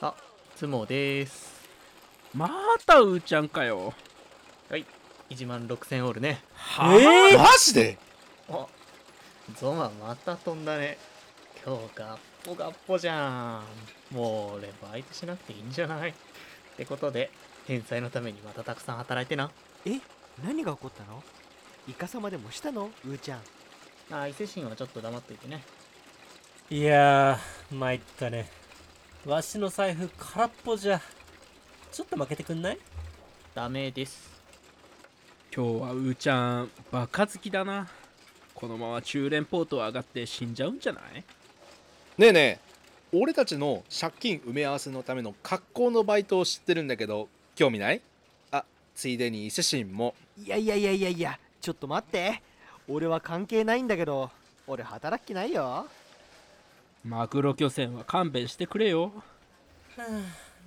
あ、つもです。またうーちゃんかよはい、1万6000オールね。はえマジで？あ、ゾマまた飛んだね。今日ガッポガッポじゃん。もう俺バイトしなくていいんじゃない？ってことで、返済のためにまたたくさん働いてな。え何が起こったの？イカサマでもしたの？うーちゃんあ、伊勢神はちょっと黙っといてね。いやー、参ったね。わしの財布空っぽじゃ。ちょっと負けてくんない？ダメです。今日はうーちゃんバカ好きだな。このまま中連ポート上がって死んじゃうんじゃない？ねえねえ。俺たちの借金埋め合わせのための格好のバイトを知ってるんだけど興味ない？あついでに伊勢神も。いやいやいやいやいやちょっと待って。俺は関係ないんだけど俺働きないよマグロ漁船は勘弁してくれよ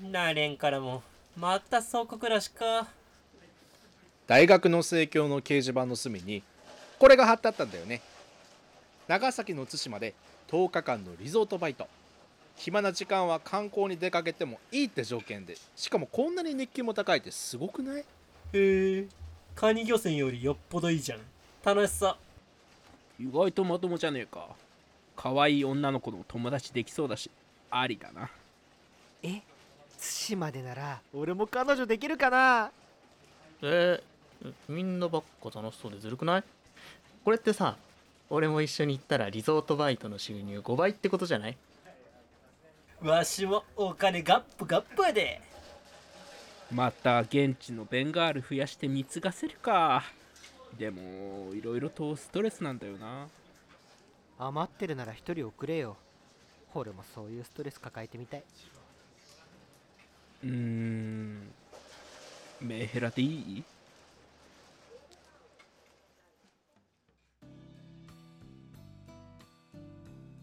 なれんからも。また総国らしか。大学の生協の掲示板の隅にこれが貼ってあったんだよね長崎の対馬で10日間のリゾートバイト暇な時間は観光に出かけてもいいって条件でしかもこんなに熱気も高いってすごくない？へえ。カニ漁船よりよっぽどいいじゃん。楽しそう。意外とまともじゃねえか可愛い女の子の友達できそうだしありだな。え対馬でなら俺も彼女できるかな？えー、みんなばっか楽しそうでずるくない？これってさ、俺も一緒に行ったらリゾートバイトの収入5倍ってことじゃない？わしもお金ガップガップやで。また現地のベンガール増やして貢がせるか。でもいろいろとストレスなんだよな余ってるなら一人送れよ。俺もそういうストレス抱えてみたい。うーん。メヘラでいい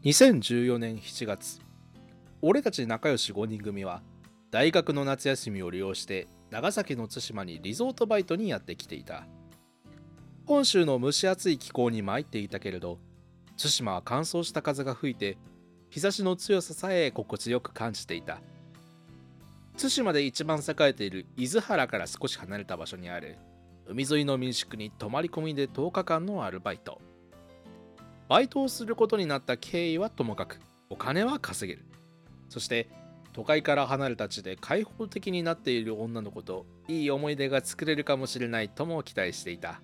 ？2014年7月。俺たち仲良し5人組は大学の夏休みを利用して長崎の対馬にリゾートバイトにやってきていた。本州の蒸し暑い気候に参っていたけれど対馬は乾燥した風が吹いて日差しの強ささえ心地よく感じていた。対馬で一番栄えている伊豆原から少し離れた場所にある海沿いの民宿に泊まり込みで10日間のアルバイト。バイトをすることになった経緯はともかくお金は稼げる。そして都会から離れた地で開放的になっている女の子といい思い出が作れるかもしれないとも期待していた。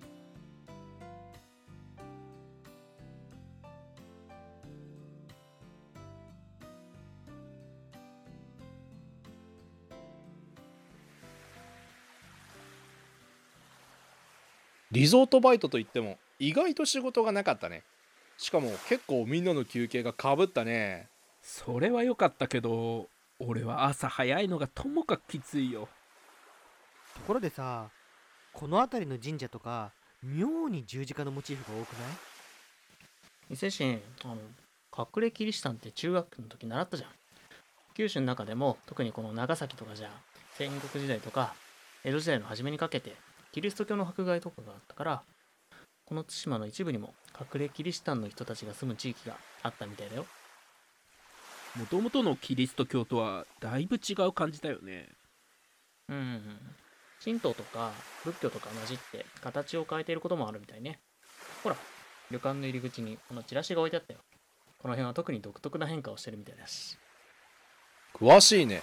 リゾートバイトといっても意外と仕事がなかったね。しかも結構みんなの休憩がかぶったね。それは良かったけど俺は朝早いのがともかくきついよ。ところでさこの辺りの神社とか妙に十字架のモチーフが多くない？伊勢神、あの、隠れキリシタンって中学の時習ったじゃん。九州の中でも、特にこの長崎とかじゃ、戦国時代とか、江戸時代の初めにかけて、キリスト教の迫害とかがあったから、この対馬の一部にも隠れキリシタンの人たちが住む地域があったみたいだよ。もともとのキリスト教とはだいぶ違う感じだよねうんうんうん。神道とか仏教とか混じって形を変えていることもあるみたいね。ほら、旅館の入り口にこのチラシが置いてあったよ。この辺は特に独特な変化をしてるみたいだし。詳しいね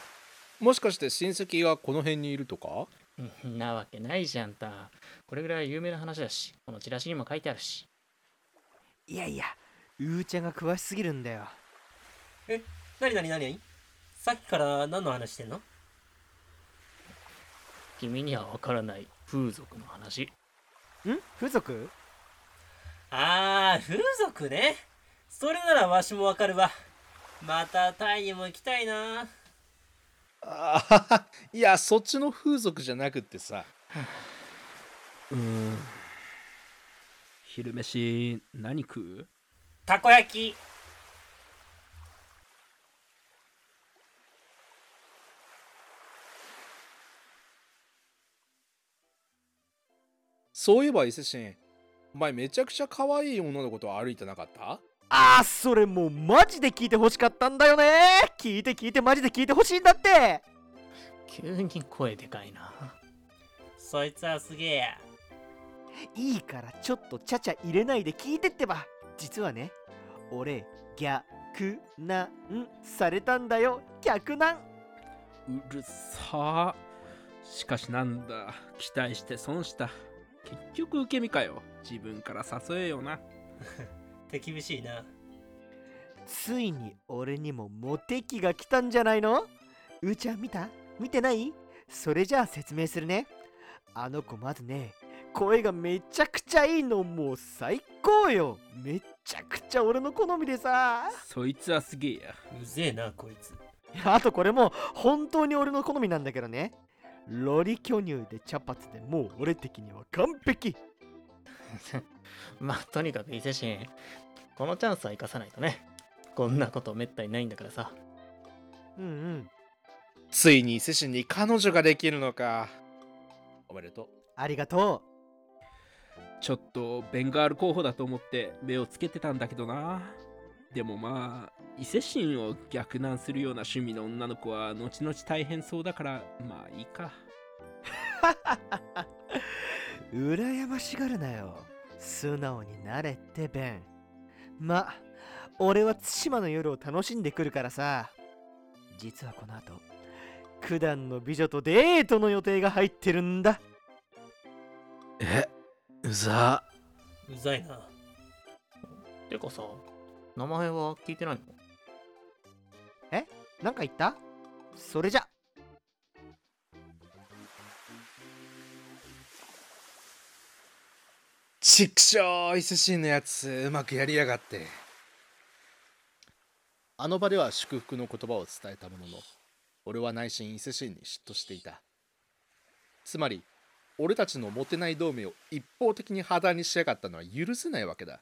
もしかして親戚がこの辺にいるとか？ん なわけないじゃんた。これぐらい有名な話だし、このチラシにも書いてあるし。いやいやうーちゃんが詳しすぎるんだよなになになに？さっきから何の話してんの？君にはわからない風俗の話。ん？風俗？あー、風俗ね。それならわしもわかるわ。またタイにも行きたいな。あ いやそっちの風俗じゃなくってさ。うーん。昼飯何食う？たこ焼き。そういえば伊勢神。お前めちゃくちゃ可愛い女の子と歩いてなかった？あーそれもうマジで聞いてほしかったんだよね。聞いて聞いてマジで聞いてほしいんだって。急に声でかいな。そいつはすげえや。いいからちょっとちゃちゃ入れないで聞いてってば。実はね俺逆難されたんだよ。逆難うるさ。しかしなんだ。期待して損した。結局受け身かよ。自分から誘えよな 手厳しいな。ついに俺にもモテ期が来たんじゃないの？うーちゃん見た？見てない？それじゃあ説明するね。あの子まずね声がめちゃくちゃいいのもう最高よ。めちゃくちゃ俺の好みでさ。そいつはすげえや。うぜえなこいつ。あとこれも本当に俺の好みなんだけどね。ロリ巨乳で茶髪でもう俺的には完璧 まあ、とにかく伊勢神、このチャンスは生かさないとね。こんなことめったにないんだからさ。うんうん。ついに伊勢神に彼女ができるのか。おめでとう。ありがとちょっとベンガール候補だと思って目をつけてたんだけどな。でもまあ伊勢神を逆難するような趣味の女の子は後々大変そうだからまあいいか。う 羨ましがるなよ。素直になれってベンま俺は対馬の夜を楽しんでくるからさ。実はこの後九段の美女とデートの予定が入ってるんだ。えうざ。うざいな。てかさ、名前は聞いてないの？なんか言った？それじゃちくしょう伊勢神のやつうまくやりやがって。あの場では祝福の言葉を伝えたものの俺は内心伊勢神に嫉妬していた。つまり俺たちのモテない同盟を一方的に破談にしやがったのは許せないわけだ。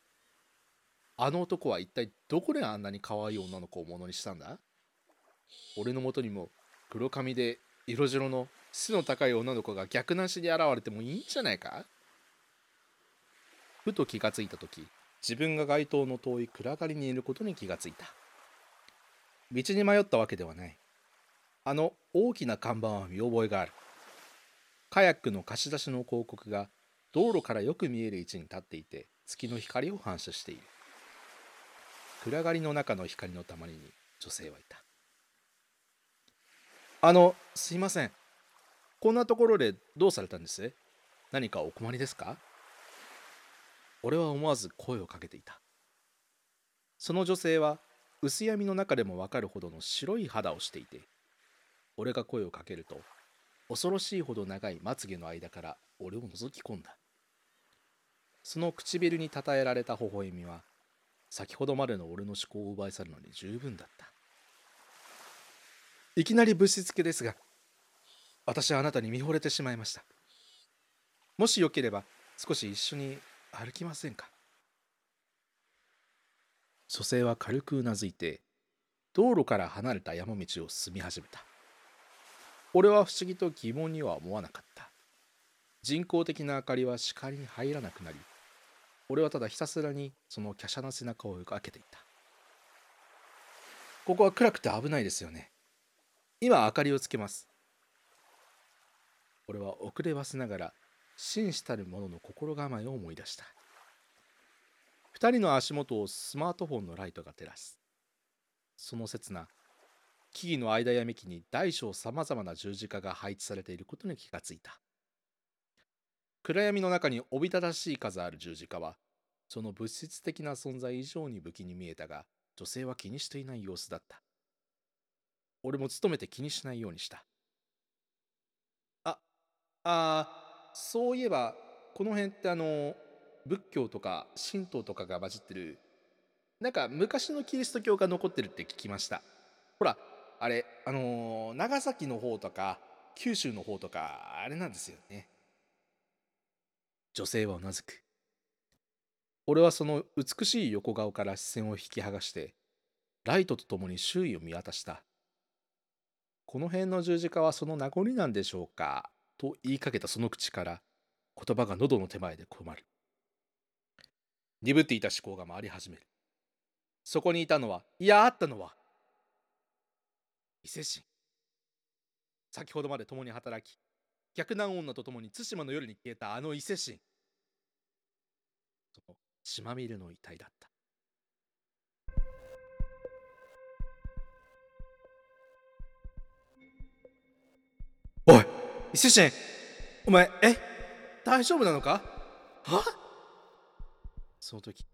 あの男は一体どこであんなに可愛い女の子をものにしたんだ？俺のもとにも黒髪で色白の背の高い女の子が逆なしに現れてもいいんじゃないか？ふと気がついた時自分が街灯の遠い暗がりにいることに気がついた。道に迷ったわけではない。あの大きな看板は見覚えがある。カヤックの貸し出しの広告が道路からよく見える位置に立っていて月の光を反射している。暗がりの中の光のたまりに女性はいた。あのすいません。こんなところでどうされたんです？何かお困りですか？俺は思わず声をかけていた。その女性は薄闇の中でもわかるほどの白い肌をしていて俺が声をかけると恐ろしいほど長いまつげの間から俺を覗き込んだ。その唇にたたえられた微笑みは先ほどまでの俺の思考を奪い去るのに十分だった。いきなりぶしつけですが私はあなたに見惚れてしまいました。もしよければ少し一緒に歩きませんか？女性は軽くうなずいて道路から離れた山道を進み始めた。俺は不思議と疑問には思わなかった。人工的な明かりは視界に入らなくなり俺はただひたすらにその華奢な背中を追いかけていた。ここは暗くて危ないですよね。今明かりをつけます。俺は遅ればせながら紳士たる者の心構えを思い出した。二人の足元をスマートフォンのライトが照らす。その刹那木々の間や幹に大小さまざまな十字架が配置されていることに気がついた。暗闇の中におびただしい数ある十字架はその物質的な存在以上に不気に見えたが女性は気にしていない様子だった。俺も努めて気にしないようにした。ああーそういえばこの辺ってあの仏教とか神道とかが混じってるなんか昔のキリスト教が残ってるって聞きました。ほらあれあの長崎の方とか九州の方とかあれなんですよね。女性はうなずく。俺はその美しい横顔から視線を引き剥がしてライトとともに周囲を見渡した。この辺の十字架はその名残なんでしょうか。と言いかけたその口から言葉が喉の手前で困る。鈍っていた思考が回り始める。そこにいたのはいやあったのは伊勢神。先ほどまで共に働き逆難女と共に対馬の夜に消えたあの伊勢神。その島見るの遺体だった。伊勢神お前え？大丈夫なのか？は？その時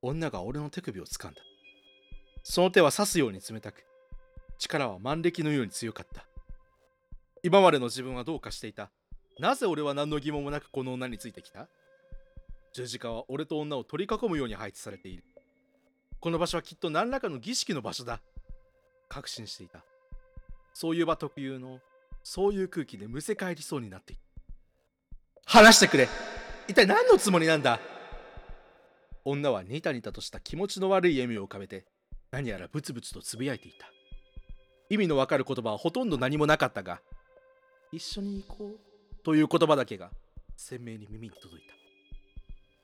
女が俺の手首を掴んだ。その手は刺すように冷たく力は万力のように強かった。今までの自分はどうかしていた。なぜ俺は何の疑問もなくこの女についてきた？十字架は俺と女を取り囲むように配置されている。この場所はきっと何らかの儀式の場所だ。確信していた。そういう場特有のそういう空気でむせ返りそうになっている話してくれ。一体何のつもりなんだ？女はニタニタとした気持ちの悪い笑みを浮かべて何やらブツブツとつぶやいていた。意味のわかる言葉はほとんど何もなかったが一緒に行こうという言葉だけが鮮明に耳に届いた。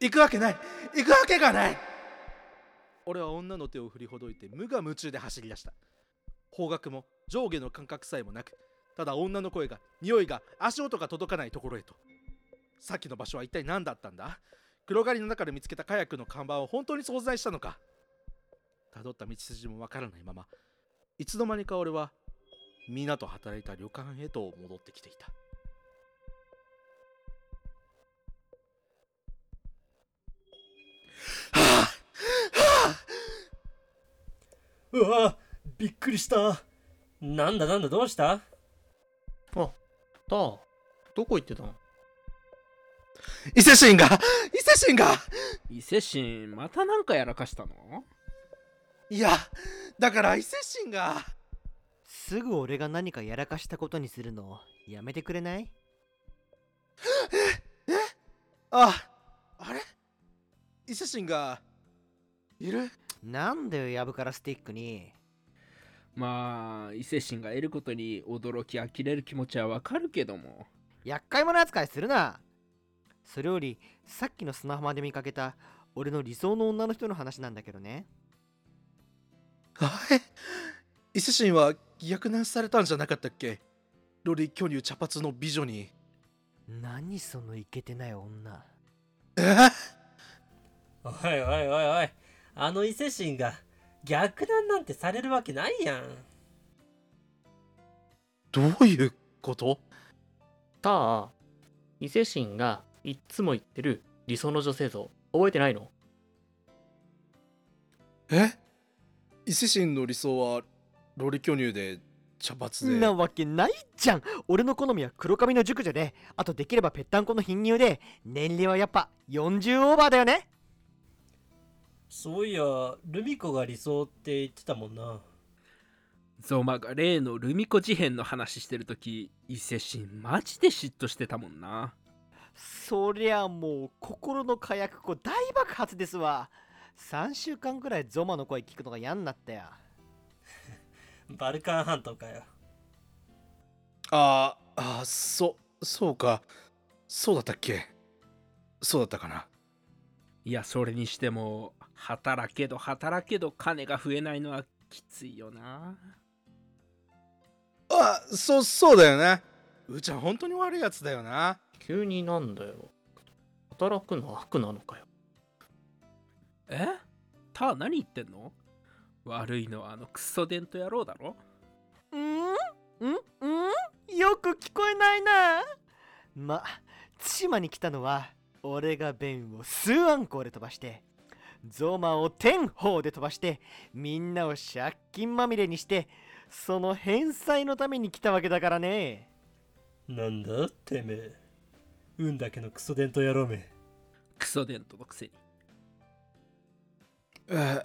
行くわけない！行くわけがない！俺は女の手を振りほどいて無我夢中で走り出した。方角も上下の感覚さえもなくただ女の声が匂いが足音が届かないところへと。さっきの場所は一体何だったんだ？黒狩りの中で見つけたカヤックの看板は本当に存在したのか？辿った道筋もわからないままいつの間にか俺は皆と働いた旅館へと戻ってきていた。はあはあうわびっくりした。なんだなんだどうした？あ、たあ、どこ行ってたの？伊勢神が伊勢神が伊勢神またなんかやらかしたの？いやだから伊勢神がすぐ俺が何かやらかしたことにするのやめてくれない？ああれ？伊勢神がいる？なんだよやぶからスティックにまあ伊勢神が得ることに驚き呆れる気持ちはわかるけども。厄介者扱いするな。それよりさっきの砂浜で見かけた俺の理想の女の人の話なんだけどね。はい伊勢神は逆難されたんじゃなかったっけ？ロリ巨乳茶髪の美女に。何そのイケてない女。え？おいおいおいおい。あの伊勢神が逆難なんてされるわけないやん。どういうこと？たあ、伊勢神がいっつも言ってる理想の女性像、覚えてないの？え？伊勢神の理想はロリ巨乳で茶髪で。なわけないじゃん。俺の好みは黒髪の熟女であとできればぺったんこの貧乳で年齢はやっぱ40オーバーだよねそういやルミ子が理想って言ってたもんな。ゾマが例のルミ子事変の話してるとき伊勢神マジで嫉妬してたもんな。そりゃもう心の火薬庫大爆発ですわ。3週間くらいゾマの声聞くのが嫌になったよ。バルカン半島かよ。あーあーそそうか。そうだったっけ？そうだったかな？いやそれにしても働けど働けど金が増えないのはきついよな。あそそうだよね。うーちゃん本当に悪いやつだよな。急になんだよ。働くの悪なのかよ。え？た何言ってんの？悪いのはあのクソデント野郎だろ。うん？ん？ん？よく聞こえないな。ま対馬に来たのは俺がベンを数アンコーで飛ばしてゾマを天砲で飛ばしてみんなを借金まみれにしてその返済のために来たわけだからね。なんだてめえ。運だけのクソデント野郎めクソデントのくせに。え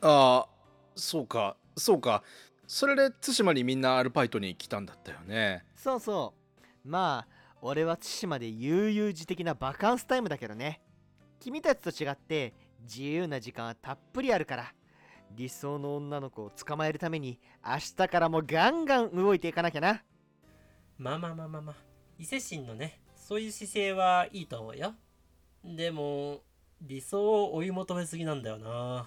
ああそうかそうか。それで対馬にみんなアルバイトに来たんだったよね。そうそう。まあ俺は対馬で悠々自適なバカンスタイムだけどね。君たちと違って自由な時間はたっぷりあるから理想の女の子を捕まえるために明日からもガンガン動いていかなきゃな。まあまあまあまあまあ伊勢神のねそういう姿勢はいいと思うよ。でも理想を追い求めすぎなんだよな。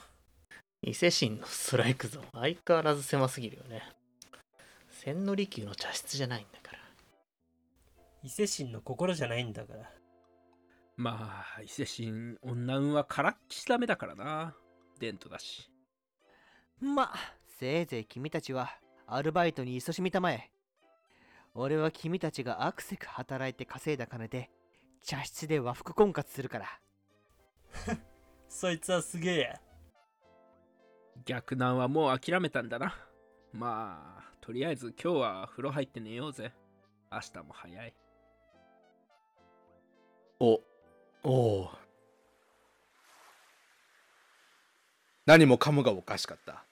伊勢神のストライクゾーン相変わらず狭すぎるよね。千利休の茶室じゃないんだから。伊勢神の心じゃないんだからまあ伊勢神女運はからっきしダメだからな。デントだし。まあせいぜい君たちはアルバイトに勤しみたまえ。俺は君たちがアクセク働いて稼いだ金で茶室で和服婚活するから。そいつはすげえや。逆難はもう諦めたんだな。まあとりあえず今日は風呂入って寝ようぜ。明日も早い。おおう。何もかもがおかしかった。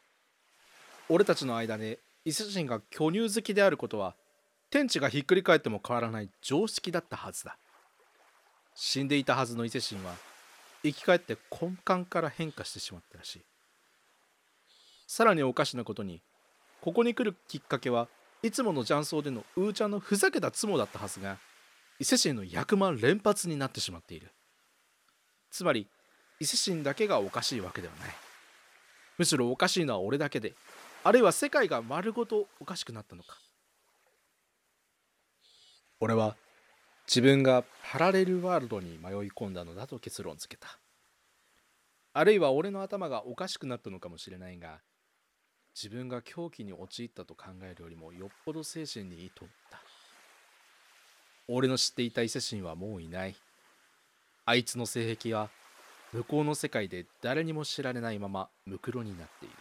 俺たちの間で伊勢神が巨乳好きであることは天地がひっくり返っても変わらない常識だったはずだ。死んでいたはずの伊勢神は生き返って根幹から変化してしまったらしい。さらにおかしなことにここに来るきっかけはいつもの雀荘でのうーちゃんのふざけたつもだったはずが伊勢神の役満連発になってしまっている。つまり伊勢神だけがおかしいわけではない。むしろおかしいのは俺だけであるいは世界が丸ごとおかしくなったのか。俺は自分がパラレルワールドに迷い込んだのだと結論付けた。あるいは俺の頭がおかしくなったのかもしれないが自分が狂気に陥ったと考えるよりもよっぽど精神にいいと思った。俺の知っていた伊勢神はもういない。あいつの性癖は向こうの世界で誰にも知られないままムクロになっている。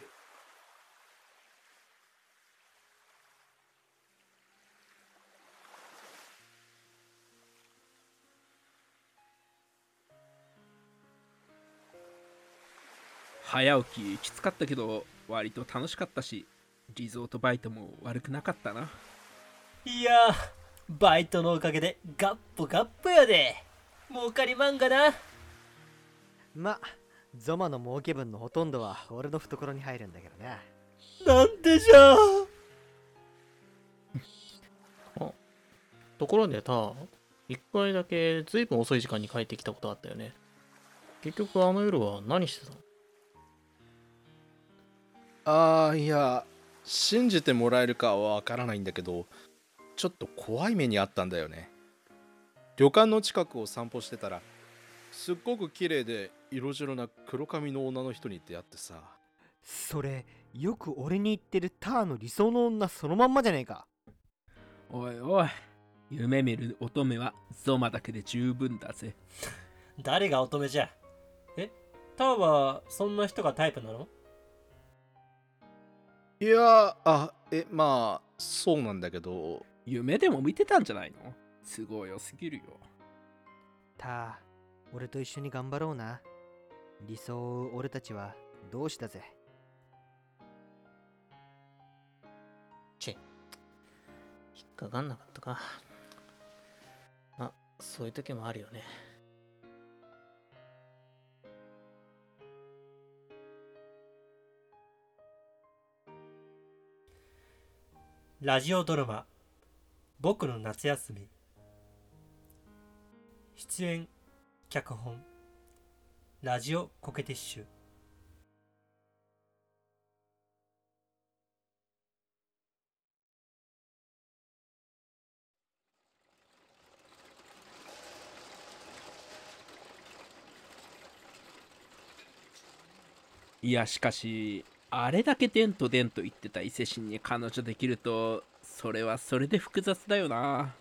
早起ききつかったけど割と楽しかったしリゾートバイトも悪くなかったな。いやバイトのおかげでガッポガッポやで。儲かりまんがな。まゾマの儲け分のほとんどは俺の懐に入るんだけどねなんでじゃ。ところでさ一回だけずいぶん遅い時間に帰ってきたことあったよね。結局あの夜は何してたの？ああいや信じてもらえるかはわからないんだけどちょっと怖い目にあったんだよね旅館の近くを散歩してたらすっごく綺麗で色白な黒髪の女の人に出会ってさ。それよく俺に言ってるターの理想の女そのまんまじゃねえか。おいおい夢見る乙女はゾマだけで十分だぜ。誰が乙女じゃ？え？ターはそんな人がタイプなの？いやあえまあそうなんだけど。夢でも見てたんじゃないの？都合良すぎるよ。ター俺と一緒に頑張ろうな。理想を追う俺たちは同志だぜ。引っかかんなかったか。まあそういう時もあるよね。ラジオドラマ「僕の夏休み」出演脚本。ラジオコケティッシュ。いやしかしあれだけデンとデンと言ってた伊勢神に彼女できるとそれはそれで複雑だよな。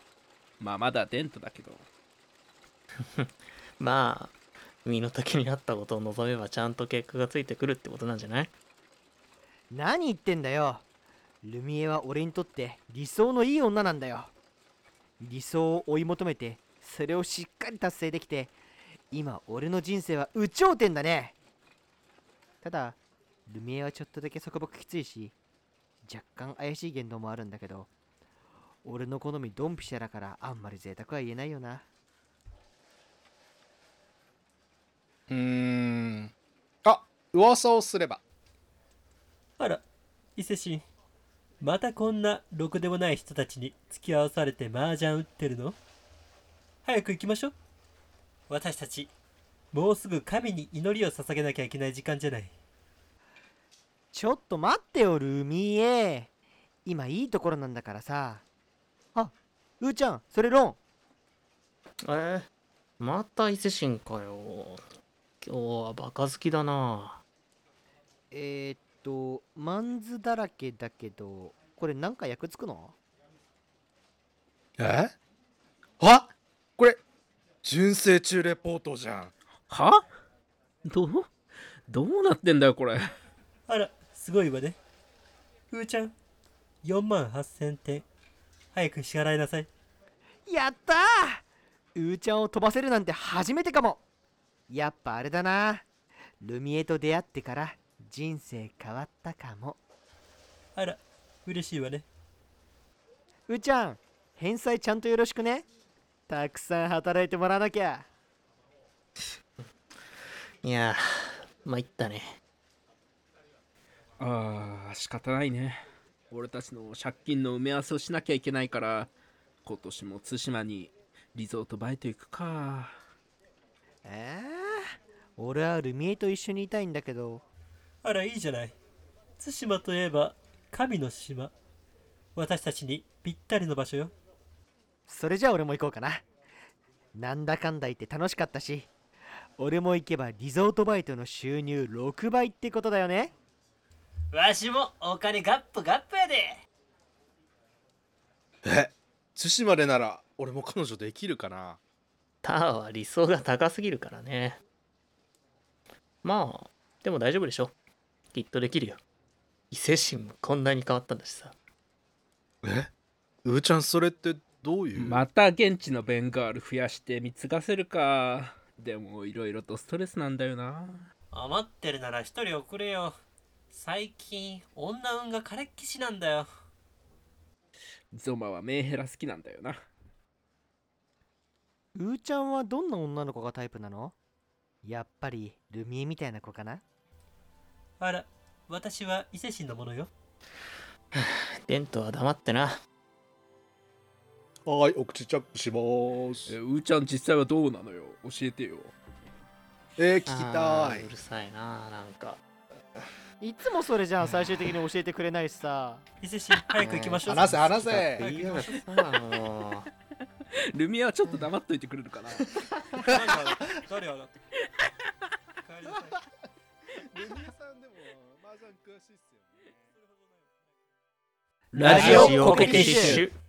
まあまだデントだけど。まあ身の丈に合ったことを望めばちゃんと結果がついてくるってことなんじゃない？何言ってんだよ。ルミエは俺にとって理想のいい女なんだよ。理想を追い求めてそれをしっかり達成できて今俺の人生は有頂天だね。ただルミエはちょっとだけ束縛きついし若干怪しい言動もあるんだけど俺の好みドンピシャだからあんまり贅沢は言えないよな。うーん。あ噂をすれば。あら伊勢神またこんなろくでもない人たちに付き合わされて麻雀打ってるの？早く行きましょう。私たちもうすぐ神に祈りを捧げなきゃいけない時間じゃない。ちょっと待ってよルミエ。今いいところなんだからさ。あうーちゃんそれロン。えー、また伊勢神かよ今日はバカ好きだな。えー、っとマンズだらけだけどこれなんか役つくの？え？あこれ純正中レポートじゃん。は？どう？どうなってんだよこれ。あらすごいわね。ふーちゃん4万8000点。早く支払いなさい。やったー！うーちゃんを飛ばせるなんて初めてかもやっぱあれだな。ルミエと出会ってから人生変わったかも。あら嬉しいわね。うーちゃん返済ちゃんとよろしくね。たくさん働いてもらわなきゃ。いやー参ったね。あー仕方ないね。俺たちの借金の埋め合わせをしなきゃいけないから今年も対馬にリゾートバイト行くか。えー、俺はルミエと一緒にいたいんだけど。あらいいじゃない。対馬といえば神の島。私たちにぴったりの場所よ。それじゃあ俺も行こうかな。なんだかんだ言って楽しかったし。俺も行けばリゾートバイトの収入6倍ってことだよね。わしもお金ガップガップやで。え対馬でなら俺も彼女できるかな？ターは理想が高すぎるからねまあでも大丈夫でしょ。きっとできるよ。伊勢神もこんなに変わったんだしさ。え？うーちゃんそれってどういう、また現地のベンガール増やして貢がせるか。でもいろいろとストレスなんだよな。余ってるなら一人送れよ。最近女運が枯れっきしなんだよ。ゾマはメンヘラ好きなんだよな。うーちゃんはどんな女の子がタイプなの？やっぱりルミエみたいな子かな？あら私は伊勢神のものよ。テントは黙ってな。はいお口チャックします。えうーちゃん実際はどうなのよ？教えてよ。えー、聞きたい。うるさいななんか。いつもそれじゃん最終的に教えてくれないしさ。伊勢神早く行きましょう。話せ話せ。言いやがってさもうルミエはちょっと黙っといてくれるかな。誰が誰が帰りなさい。ルミエさんでも麻雀詳しいっすよララジオコケティッシュ